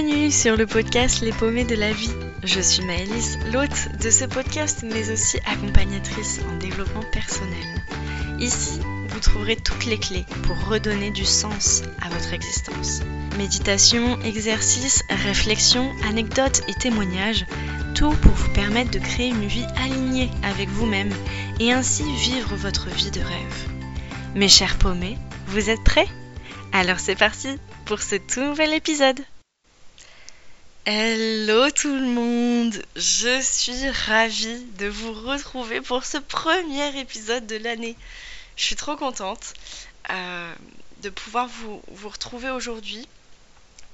Bienvenue sur le podcast Les paumés de la vie. Je suis Maëlys, l'hôte de ce podcast, mais aussi accompagnatrice en développement personnel. Ici, vous trouverez toutes les clés pour redonner du sens à votre existence. Méditation, exercices, réflexions, anecdotes et témoignages, tout pour vous permettre de créer une vie alignée avec vous-même et ainsi vivre votre vie de rêve. Mes chers paumés, vous êtes prêts? Alors c'est parti pour ce tout nouvel épisode. Hello tout le monde, je suis ravie de vous retrouver pour ce premier épisode de l'année. Je suis trop contente euh, de pouvoir vous, retrouver aujourd'hui.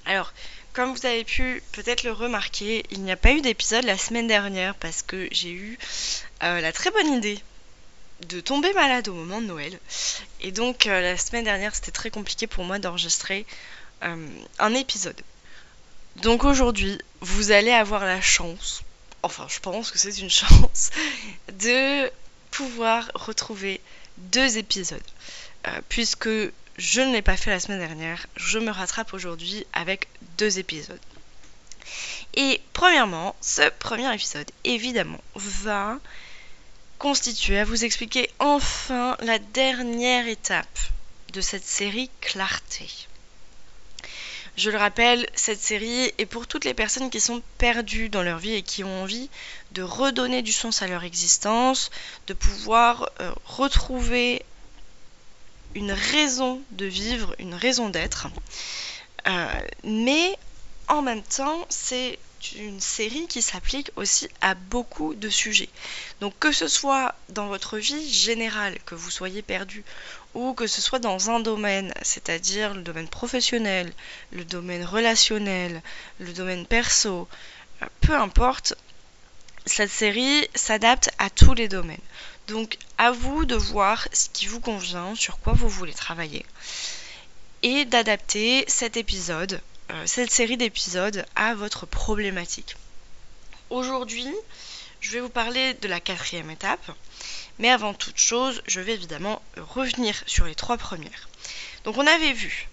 Alors, comme vous avez pu peut-être le remarquer, il n'y a pas eu d'épisode la semaine dernière parce que j'ai eu euh, la très bonne idée de tomber malade au moment de Noël. Et donc euh, la semaine dernière c'était très compliqué pour moi d'enregistrer un épisode. Donc aujourd'hui, vous allez avoir la chance, enfin je pense que c'est une chance, de pouvoir retrouver deux épisodes. Euh, puisque je ne l'ai pas fait la semaine dernière, je me rattrape aujourd'hui avec deux épisodes. Et premièrement, ce premier épisode, évidemment, va constituer à vous expliquer enfin la dernière étape de cette série Clarté. Je le rappelle, cette série est pour toutes les personnes qui sont perdues dans leur vie et qui ont envie de redonner du sens à leur existence, de pouvoir euh, retrouver une raison de vivre, une raison d'être. Euh, mais en même temps, c'est une série qui s'applique aussi à beaucoup de sujets. Donc que ce soit dans votre vie générale, que vous soyez perdu, ou que ce soit dans un domaine, c'est-à-dire le domaine professionnel, le domaine relationnel, le domaine perso, peu importe, cette série s'adapte à tous les domaines. Donc à vous de voir ce qui vous convient, sur quoi vous voulez travailler, et d'adapter cet épisode cette série d'épisodes à votre problématique. Aujourd'hui, je vais vous parler de la quatrième étape, mais avant toute chose, je vais évidemment revenir sur les trois premières. Donc on avait vu,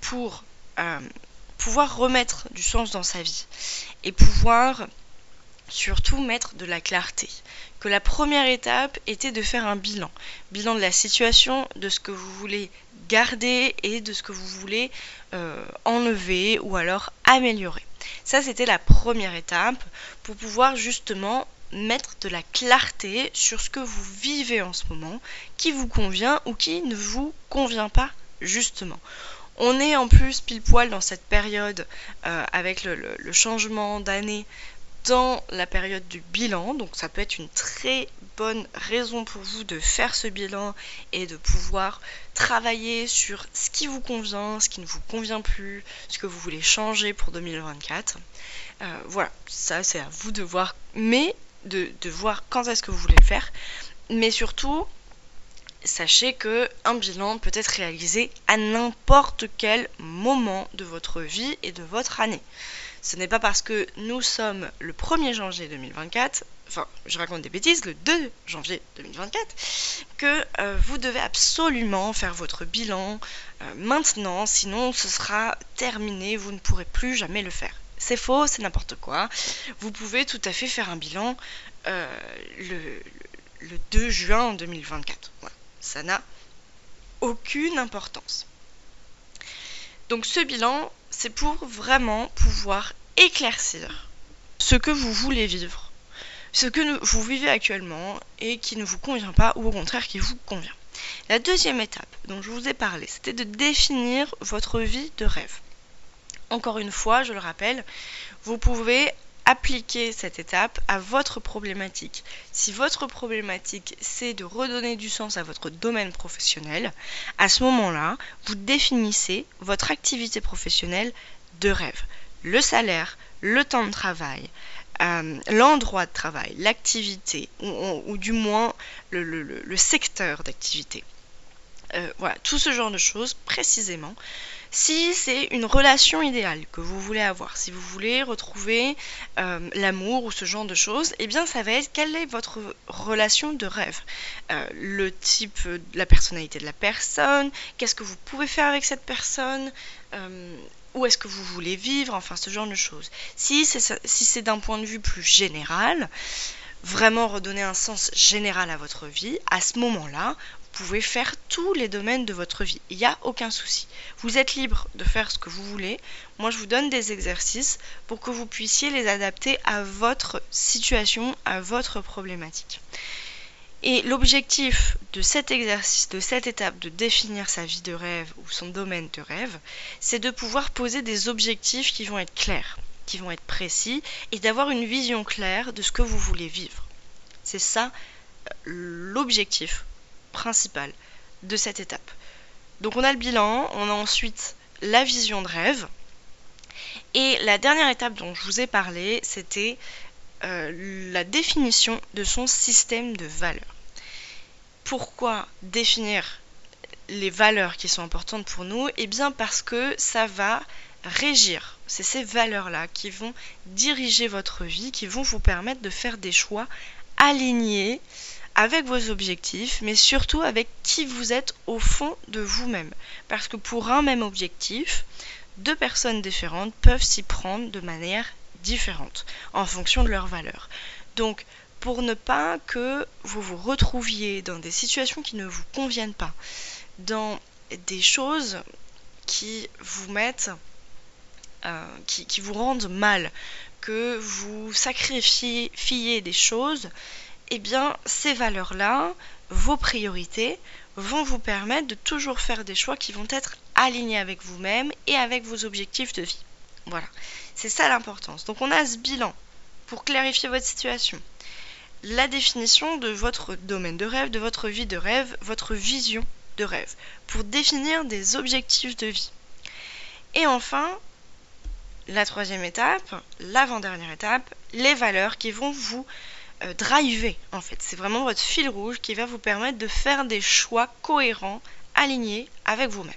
pour euh, pouvoir remettre du sens dans sa vie et pouvoir surtout mettre de la clarté. Que la première étape était de faire un bilan. Bilan de la situation, de ce que vous voulez garder et de ce que vous voulez euh, enlever ou alors améliorer. Ça, c'était la première étape pour pouvoir justement mettre de la clarté sur ce que vous vivez en ce moment, qui vous convient ou qui ne vous convient pas justement. On est en plus pile poil dans cette période euh, avec le changement d'année dans la période du bilan. Donc ça peut être une très bonne raison pour vous de faire ce bilan et de pouvoir travailler sur ce qui vous convient, ce qui ne vous convient plus, ce que vous voulez changer pour 2024. Euh, voilà, ça c'est à vous de voir, mais de, de voir quand est-ce que vous voulez le faire. Mais surtout, sachez que un bilan peut être réalisé à n'importe quel moment de votre vie et de votre année. Ce n'est pas parce que nous sommes le 1er janvier 2024, enfin je raconte des bêtises, le 2 janvier 2024, que euh, vous devez absolument faire votre bilan euh, maintenant, sinon ce sera terminé, vous ne pourrez plus jamais le faire. C'est faux, c'est n'importe quoi. Vous pouvez tout à fait faire un bilan euh, le, 2 juin 2024. Ça n'a aucune importance. Donc ce bilan, c'est pour vraiment pouvoir éclaircir ce que vous voulez vivre, ce que vous vivez actuellement et qui ne vous convient pas ou au contraire qui vous convient. La deuxième étape dont je vous ai parlé, c'était de définir votre vie de rêve. Encore une fois, je le rappelle, vous pouvez appliquer cette étape à votre problématique. Si votre problématique c'est de redonner du sens à votre domaine professionnel, à ce moment-là, vous définissez votre activité professionnelle de rêve. Le salaire, le temps de travail, euh, l'endroit de travail, l'activité, ou, du moins le secteur d'activité. Euh, voilà, tout ce genre de choses précisément. Si c'est une relation idéale que vous voulez avoir, si vous voulez retrouver euh, l'amour ou ce genre de choses, eh bien ça va être quelle est votre relation de rêve? Euh, le type, la personnalité de la personne, qu'est-ce que vous pouvez faire avec cette personne, où est-ce que vous voulez vivre, enfin ce genre de choses. Si c'est si d'un point de vue plus général, vraiment redonner un sens général à votre vie, à ce moment-là, pouvez faire tous les domaines de votre vie. Il n'y a aucun souci. Vous êtes libre de faire ce que vous voulez. Moi, je vous donne des exercices pour que vous puissiez les adapter à votre situation, à votre problématique. Et l'objectif de cet exercice, de cette étape de définir sa vie de rêve ou son domaine de rêve, c'est de pouvoir poser des objectifs qui vont être clairs, qui vont être précis et d'avoir une vision claire de ce que vous voulez vivre. C'est ça euh, l'objectif de cette étape. Donc on a le bilan, on a ensuite la vision de rêve. Et la dernière étape dont je vous ai parlé, c'était euh, la définition de son système de valeurs. Pourquoi définir les valeurs qui sont importantes pour nous? Eh bien parce que ça va régir. C'est ces valeurs-là qui vont diriger votre vie, qui vont vous permettre de faire des choix alignés avec vos objectifs, mais surtout avec qui vous êtes au fond de vous-même. Parce que pour un même objectif, deux personnes différentes peuvent s'y prendre de manière différentes en fonction de leurs valeurs. Donc, pour ne pas que vous vous retrouviez dans des situations qui ne vous conviennent pas, dans des choses qui vous mettent, euh, qui, vous rendent mal, que vous sacrifiez des choses, eh bien, ces valeurs-là, vos priorités, vont vous permettre de toujours faire des choix qui vont être alignés avec vous-même et avec vos objectifs de vie. Voilà, c'est ça l'importance. Donc on a ce bilan pour clarifier votre situation. La définition de votre domaine de rêve, de votre vie de rêve, votre vision de rêve, pour définir des objectifs de vie. Et enfin, la troisième étape, l'avant-dernière étape, les valeurs qui vont vous euh, driver en fait. C'est vraiment votre fil rouge qui va vous permettre de faire des choix cohérents, alignés avec vous-même.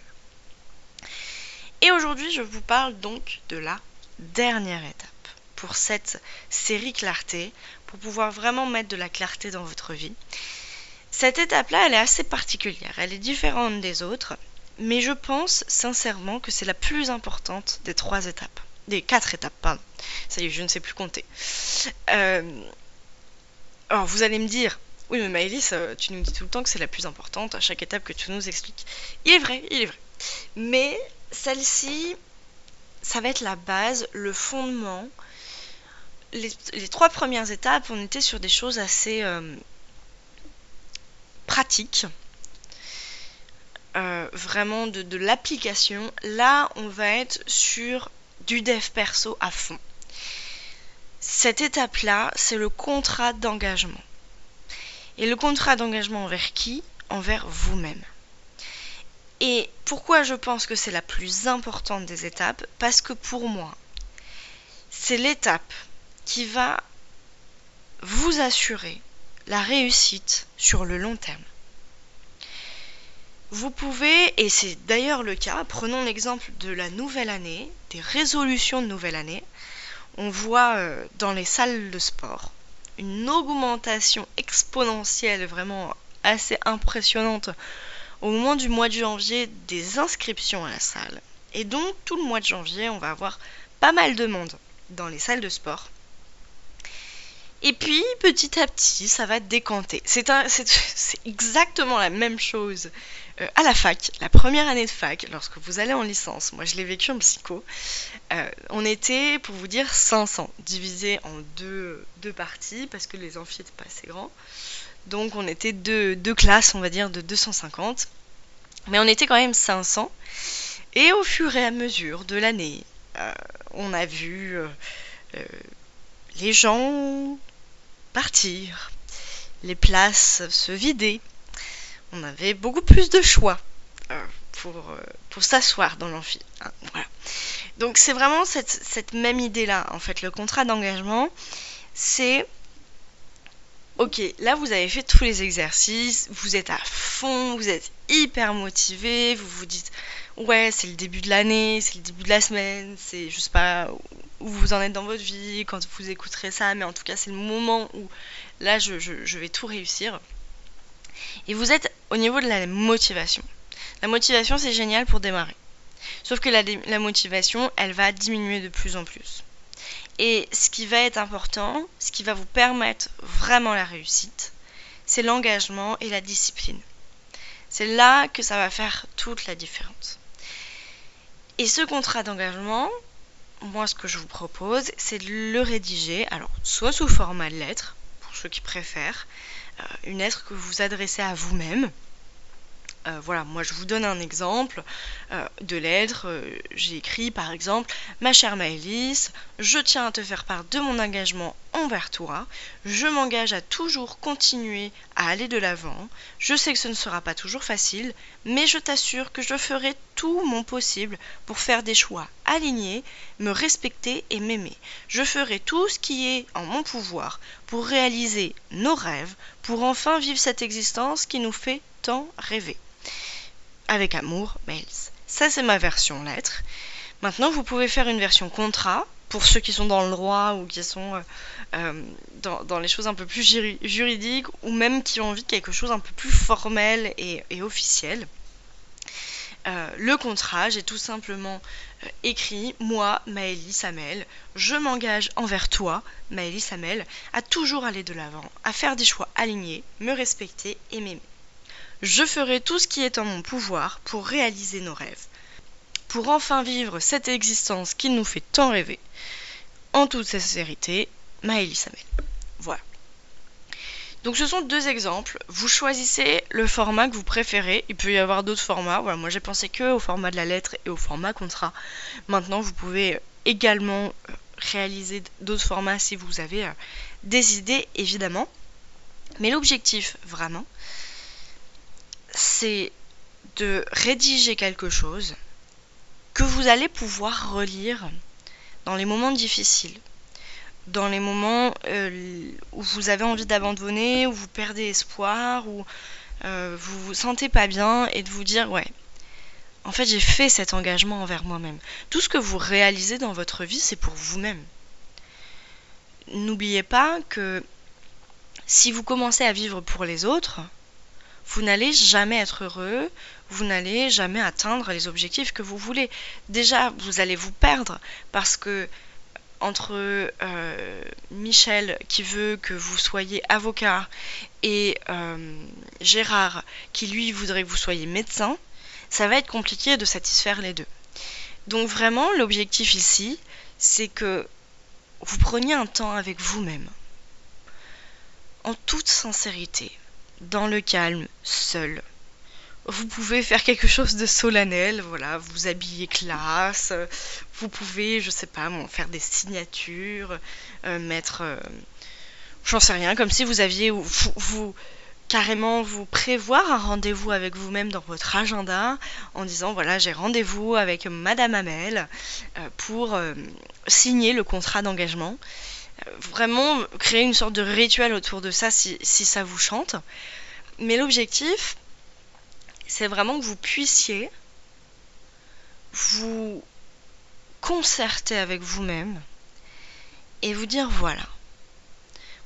Et aujourd'hui, je vous parle donc de la dernière étape pour cette série clarté, pour pouvoir vraiment mettre de la clarté dans votre vie. Cette étape-là, elle est assez particulière, elle est différente des autres, mais je pense sincèrement que c'est la plus importante des trois étapes. Des quatre étapes, pardon. Ça y est, je ne sais plus compter. Euh, alors vous allez me dire, oui mais Maëlys, euh, tu nous dis tout le temps que c'est la plus importante à chaque étape que tu nous expliques. Il est vrai, il est vrai. Mais celle-ci, ça va être la base, le fondement. Les, trois premières étapes, on était sur des choses assez euh, pratiques. Euh, vraiment de, de l'application. Là, on va être sur du dev perso à fond. Cette étape-là, c'est le contrat d'engagement. Et le contrat d'engagement envers qui? Envers vous-même. Et pourquoi je pense que c'est la plus importante des étapes? Parce que pour moi, c'est l'étape qui va vous assurer la réussite sur le long terme. Vous pouvez, et c'est d'ailleurs le cas, prenons l'exemple de la nouvelle année, des résolutions de nouvelle année, on voit euh, dans les salles de sport une augmentation exponentielle vraiment assez impressionnante au moment du mois de janvier des inscriptions à la salle. Et donc tout le mois de janvier, on va avoir pas mal de monde dans les salles de sport. Et puis petit à petit, ça va décanter. C'est exactement la même chose euh, à la fac, la première année de fac, lorsque vous allez en licence. Moi, je l'ai vécu en psycho. Euh, on était, pour vous dire, 500, divisé en deux, deux parties, parce que les amphis n'étaient pas assez grands. Donc on était deux, classes, on va dire, de 250. Mais on était quand même 500. Et au fur et à mesure de l'année, euh, on a vu les gens partir, les places se vider. On avait beaucoup plus de choix pour, pour s'asseoir dans l'amphi. Hein, voilà. Donc c'est vraiment cette, cette même idée-là, en fait. Le contrat d'engagement, c'est Ok, là vous avez fait tous les exercices, vous êtes à fond, vous êtes hyper motivé, vous vous dites ouais c'est le début de l'année, c'est le début de la semaine, c'est je sais pas où vous en êtes dans votre vie quand vous écouterez ça, mais en tout cas c'est le moment où là je, je vais tout réussir. Et vous êtes au niveau de la motivation. La motivation c'est génial pour démarrer. Sauf que la, la motivation, elle va diminuer de plus en plus. Et ce qui va être important, ce qui va vous permettre vraiment la réussite, c'est l'engagement et la discipline. C'est là que ça va faire toute la différence. Et ce contrat d'engagement, moi ce que je vous propose, c'est de le rédiger, alors soit sous format de lettre, pour ceux qui préfèrent, une lettre que vous adressez à vous-même, euh, voilà, moi je vous donne un exemple euh, de lettre. Euh, j'ai écrit par exemple Ma chère Maëlys, je tiens à te faire part de mon engagement envers toi. Je m'engage à toujours continuer à aller de l'avant. Je sais que ce ne sera pas toujours facile, mais je t'assure que je ferai tout mon possible pour faire des choix alignés, me respecter et m'aimer. Je ferai tout ce qui est en mon pouvoir pour réaliser nos rêves, pour enfin vivre cette existence qui nous fait tant rêver avec amour, Mails. Ça, c'est ma version lettre. Maintenant, vous pouvez faire une version contrat pour ceux qui sont dans le droit ou qui sont euh, euh, dans, les choses un peu plus juridiques ou même qui ont envie de quelque chose un peu plus formel et, officiel. Euh, le contrat, j'ai tout simplement écrit Moi, Maëlie Samel, je m'engage envers toi, Maëlie Samel, à toujours aller de l'avant, à faire des choix alignés, me respecter et m'aimer. Je ferai tout ce qui est en mon pouvoir pour réaliser nos rêves, pour enfin vivre cette existence qui nous fait tant rêver. En toute sincérité, Maëlie Samel. Voilà. Donc ce sont deux exemples. Vous choisissez le format que vous préférez. Il peut y avoir d'autres formats. Voilà, moi j'ai pensé que au format de la lettre et au format contrat. Maintenant, vous pouvez également euh, réaliser d'autres formats si vous avez euh, des idées, évidemment. Mais l'objectif, vraiment, c'est de rédiger quelque chose que vous allez pouvoir relire dans les moments difficiles, dans les moments euh, où vous avez envie d'abandonner, où vous perdez espoir, où euh, vous vous sentez pas bien et de vous dire ouais, en fait j'ai fait cet engagement envers moi-même. Tout ce que vous réalisez dans votre vie, c'est pour vous-même. N'oubliez pas que si vous commencez à vivre pour les autres, vous n'allez jamais être heureux, vous n'allez jamais atteindre les objectifs que vous voulez. Déjà, vous allez vous perdre parce que entre euh, Michel qui veut que vous soyez avocat et euh, Gérard qui lui voudrait que vous soyez médecin, ça va être compliqué de satisfaire les deux. Donc vraiment, l'objectif ici, c'est que vous preniez un temps avec vous-même, en toute sincérité dans le calme, seul. Vous pouvez faire quelque chose de solennel, voilà, vous habiller classe, vous pouvez, je sais pas, faire des signatures, euh, mettre, euh, j'en sais rien, comme si vous aviez, vous, vous carrément vous prévoir un rendez-vous avec vous-même dans votre agenda en disant voilà j'ai rendez-vous avec Madame Amel euh, pour signer le contrat d'engagement vraiment créer une sorte de rituel autour de ça si, ça vous chante. Mais l'objectif, c'est vraiment que vous puissiez vous concerter avec vous-même et vous dire voilà,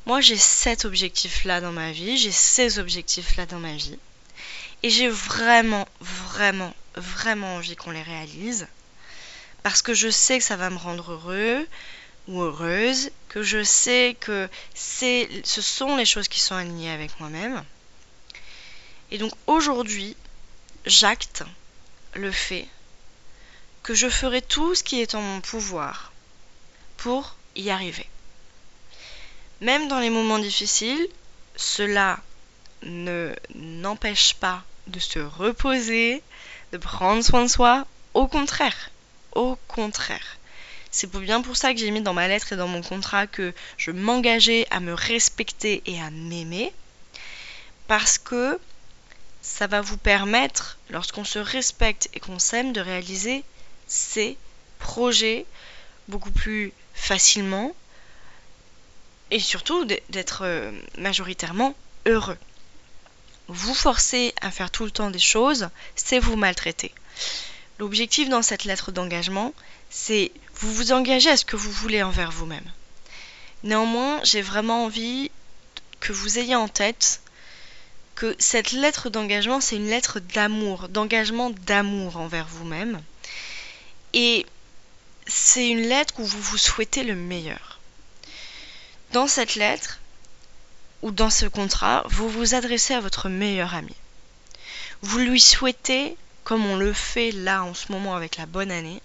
moi j'ai cet objectif-là dans ma vie, j'ai ces objectifs-là dans ma vie, et j'ai vraiment, vraiment, vraiment envie qu'on les réalise, parce que je sais que ça va me rendre heureux, ou heureuse, que je sais que ce sont les choses qui sont alignées avec moi-même. Et donc aujourd'hui, j'acte le fait que je ferai tout ce qui est en mon pouvoir pour y arriver. Même dans les moments difficiles, cela ne n'empêche pas de se reposer, de prendre soin de soi. Au contraire, au contraire. C'est bien pour ça que j'ai mis dans ma lettre et dans mon contrat que je m'engageais à me respecter et à m'aimer. Parce que ça va vous permettre, lorsqu'on se respecte et qu'on s'aime, de réaliser ses projets beaucoup plus facilement et surtout d'être euh, majoritairement heureux. Vous forcer à faire tout le temps des choses, c'est vous maltraiter. L'objectif dans cette lettre d'engagement, c'est vous vous engagez à ce que vous voulez envers vous-même. Néanmoins, j'ai vraiment envie que vous ayez en tête que cette lettre d'engagement, c'est une lettre d'amour, d'engagement d'amour envers vous-même. Et c'est une lettre où vous vous souhaitez le meilleur. Dans cette lettre, ou dans ce contrat, vous vous adressez à votre meilleur ami. Vous lui souhaitez, comme on le fait là en ce moment avec la bonne année,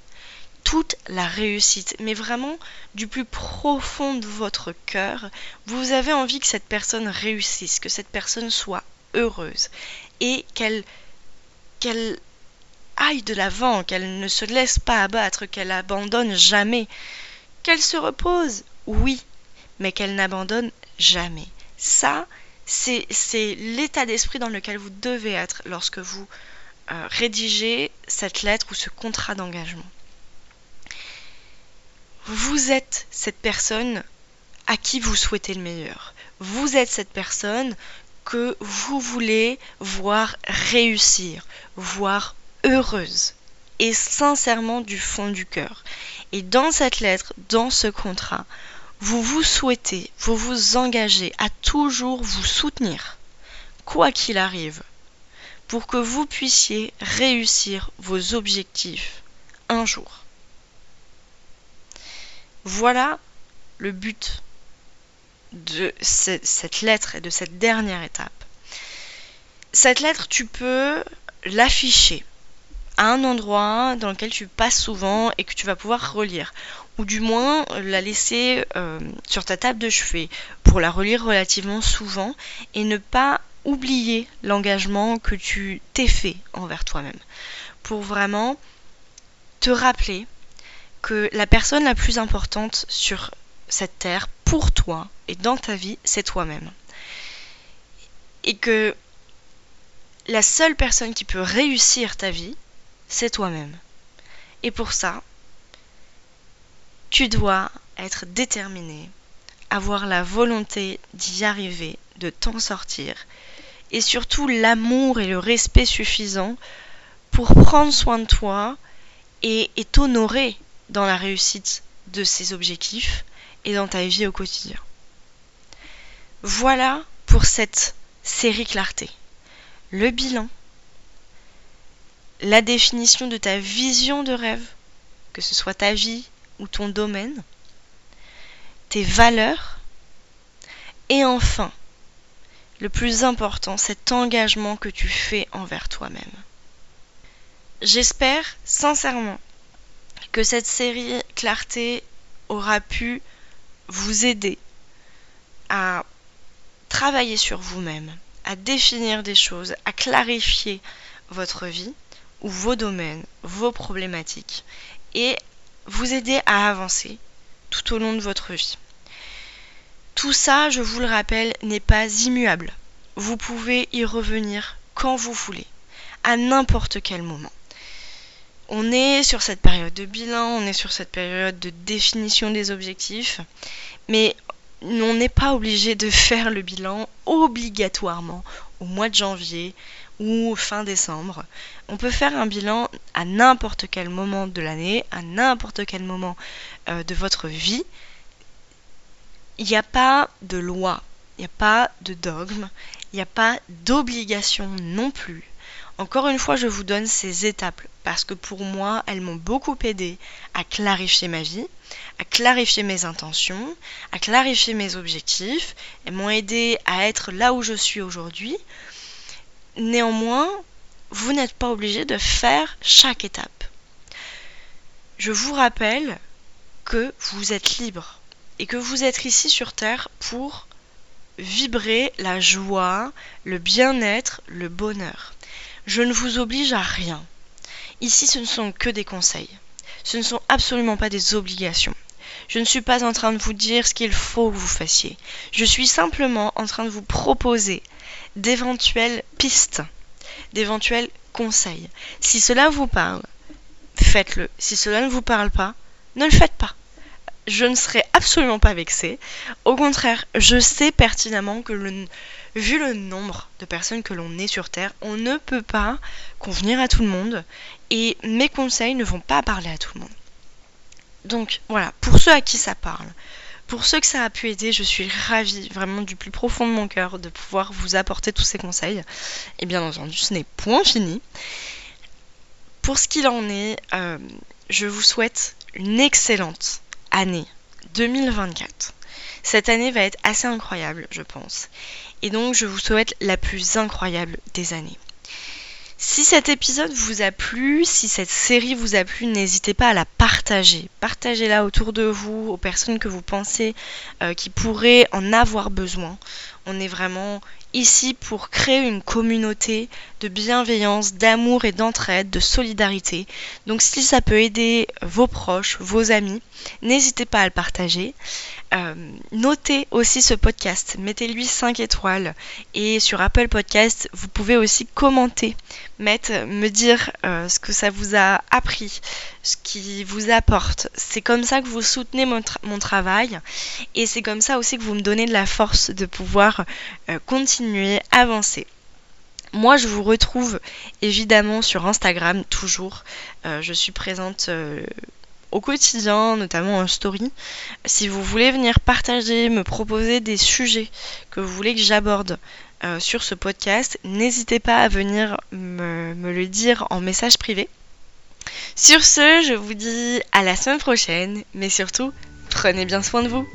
toute la réussite, mais vraiment du plus profond de votre cœur, vous avez envie que cette personne réussisse, que cette personne soit heureuse et qu'elle qu'elle aille de l'avant, qu'elle ne se laisse pas abattre, qu'elle abandonne jamais, qu'elle se repose, oui, mais qu'elle n'abandonne jamais. Ça, c'est l'état d'esprit dans lequel vous devez être lorsque vous euh, rédigez cette lettre ou ce contrat d'engagement vous êtes cette personne à qui vous souhaitez le meilleur. Vous êtes cette personne que vous voulez voir réussir, voir heureuse et sincèrement du fond du cœur. Et dans cette lettre, dans ce contrat, vous vous souhaitez, vous vous engagez à toujours vous soutenir, quoi qu'il arrive, pour que vous puissiez réussir vos objectifs un jour. Voilà le but de cette lettre et de cette dernière étape. Cette lettre, tu peux l'afficher à un endroit dans lequel tu passes souvent et que tu vas pouvoir relire. Ou du moins la laisser euh, sur ta table de chevet pour la relire relativement souvent et ne pas oublier l'engagement que tu t'es fait envers toi-même. Pour vraiment te rappeler que la personne la plus importante sur cette terre pour toi et dans ta vie, c'est toi-même. Et que la seule personne qui peut réussir ta vie, c'est toi-même. Et pour ça, tu dois être déterminé, avoir la volonté d'y arriver, de t'en sortir, et surtout l'amour et le respect suffisant pour prendre soin de toi et t'honorer dans la réussite de ces objectifs et dans ta vie au quotidien. Voilà pour cette série clarté. Le bilan, la définition de ta vision de rêve, que ce soit ta vie ou ton domaine, tes valeurs, et enfin, le plus important, cet engagement que tu fais envers toi-même. J'espère sincèrement que cette série Clarté aura pu vous aider à travailler sur vous-même, à définir des choses, à clarifier votre vie ou vos domaines, vos problématiques et vous aider à avancer tout au long de votre vie. Tout ça, je vous le rappelle, n'est pas immuable. Vous pouvez y revenir quand vous voulez, à n'importe quel moment on est sur cette période de bilan, on est sur cette période de définition des objectifs, mais on n'est pas obligé de faire le bilan obligatoirement au mois de janvier ou fin décembre. On peut faire un bilan à n'importe quel moment de l'année, à n'importe quel moment euh, de votre vie. Il n'y a pas de loi, il n'y a pas de dogme, il n'y a pas d'obligation non plus. Encore une fois, je vous donne ces étapes parce que pour moi, elles m'ont beaucoup aidé à clarifier ma vie, à clarifier mes intentions, à clarifier mes objectifs. Elles m'ont aidé à être là où je suis aujourd'hui. Néanmoins, vous n'êtes pas obligé de faire chaque étape. Je vous rappelle que vous êtes libre et que vous êtes ici sur Terre pour vibrer la joie, le bien-être, le bonheur. Je ne vous oblige à rien. Ici, ce ne sont que des conseils. Ce ne sont absolument pas des obligations. Je ne suis pas en train de vous dire ce qu'il faut que vous fassiez. Je suis simplement en train de vous proposer d'éventuelles pistes, d'éventuels conseils. Si cela vous parle, faites-le. Si cela ne vous parle pas, ne le faites pas. Je ne serai absolument pas vexée. Au contraire, je sais pertinemment que le, vu le nombre de personnes que l'on est sur Terre, on ne peut pas convenir à tout le monde et mes conseils ne vont pas parler à tout le monde. Donc voilà, pour ceux à qui ça parle, pour ceux que ça a pu aider, je suis ravie vraiment du plus profond de mon cœur de pouvoir vous apporter tous ces conseils. Et bien entendu, ce n'est point fini. Pour ce qu'il en est, euh, je vous souhaite une excellente année 2024. Cette année va être assez incroyable, je pense. Et donc, je vous souhaite la plus incroyable des années. Si cet épisode vous a plu, si cette série vous a plu, n'hésitez pas à la partager. Partagez-la autour de vous, aux personnes que vous pensez euh, qui pourraient en avoir besoin. On est vraiment ici pour créer une communauté de bienveillance, d'amour et d'entraide, de solidarité. Donc si ça peut aider vos proches, vos amis, n'hésitez pas à le partager. Euh, notez aussi ce podcast, mettez-lui 5 étoiles et sur Apple Podcast, vous pouvez aussi commenter, me dire euh, ce que ça vous a appris, ce qui vous apporte. C'est comme ça que vous soutenez mon, travail et c'est comme ça aussi que vous me donnez de la force de pouvoir euh, continuer, avancer. Moi, je vous retrouve évidemment sur Instagram toujours. je suis présente au quotidien, notamment en story. Si vous voulez venir partager, me proposer des sujets que vous voulez que j'aborde euh, sur ce podcast, n'hésitez pas à venir me, me le dire en message privé. Sur ce, je vous dis à la semaine prochaine, mais surtout, prenez bien soin de vous.